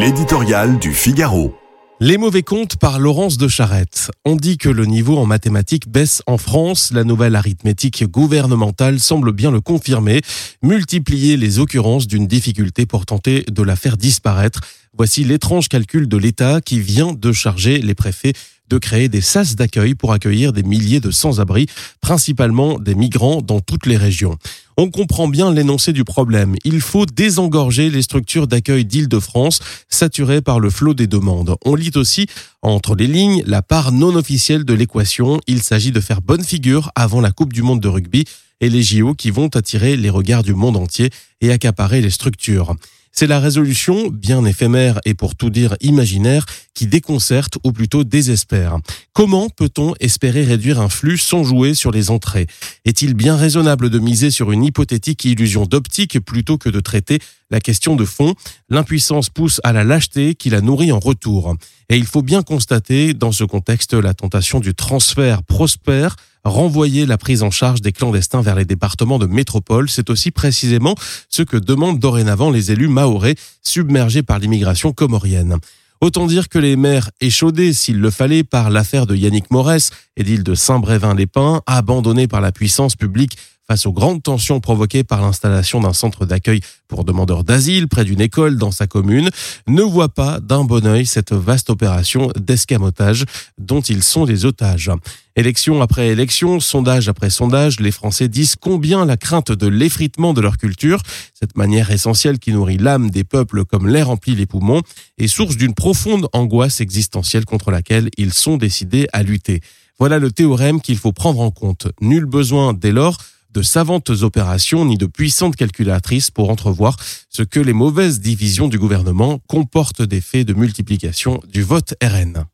L'éditorial du Figaro. Les mauvais comptes par Laurence de Charette. On dit que le niveau en mathématiques baisse en France. La nouvelle arithmétique gouvernementale semble bien le confirmer. Multiplier les occurrences d'une difficulté pour tenter de la faire disparaître. Voici l'étrange calcul de l'État qui vient de charger les préfets de créer des sas d'accueil pour accueillir des milliers de sans-abri, principalement des migrants dans toutes les régions. On comprend bien l'énoncé du problème. Il faut désengorger les structures d'accueil d'Île-de-France, saturées par le flot des demandes. On lit aussi, entre les lignes, la part non officielle de l'équation. Il s'agit de faire bonne figure avant la Coupe du Monde de rugby et les JO qui vont attirer les regards du monde entier et accaparer les structures. C'est la résolution, bien éphémère et pour tout dire imaginaire, qui déconcerte ou plutôt désespère. Comment peut-on espérer réduire un flux sans jouer sur les entrées? Est-il bien raisonnable de miser sur une hypothétique illusion d'optique plutôt que de traiter la question de fond? L'impuissance pousse à la lâcheté qui la nourrit en retour. Et il faut bien constater dans ce contexte la tentation du transfert prospère renvoyer la prise en charge des clandestins vers les départements de métropole. C'est aussi précisément ce que demandent dorénavant les élus maorais submergés par l'immigration comorienne. Autant dire que les maires échaudés, s'il le fallait, par l'affaire de Yannick Morès, édile de Saint-Brévin-les-Pins, abandonné par la puissance publique face aux grandes tensions provoquées par l'installation d'un centre d'accueil pour demandeurs d'asile près d'une école dans sa commune, ne voit pas d'un bon œil cette vaste opération d'escamotage dont ils sont les otages. Élection après élection, sondage après sondage, les Français disent combien la crainte de l'effritement de leur culture, cette manière essentielle qui nourrit l'âme des peuples comme l'air remplit les poumons, est source d'une profonde angoisse existentielle contre laquelle ils sont décidés à lutter. Voilà le théorème qu'il faut prendre en compte. Nul besoin dès lors de savantes opérations ni de puissantes calculatrices pour entrevoir ce que les mauvaises divisions du gouvernement comportent des de multiplication du vote RN.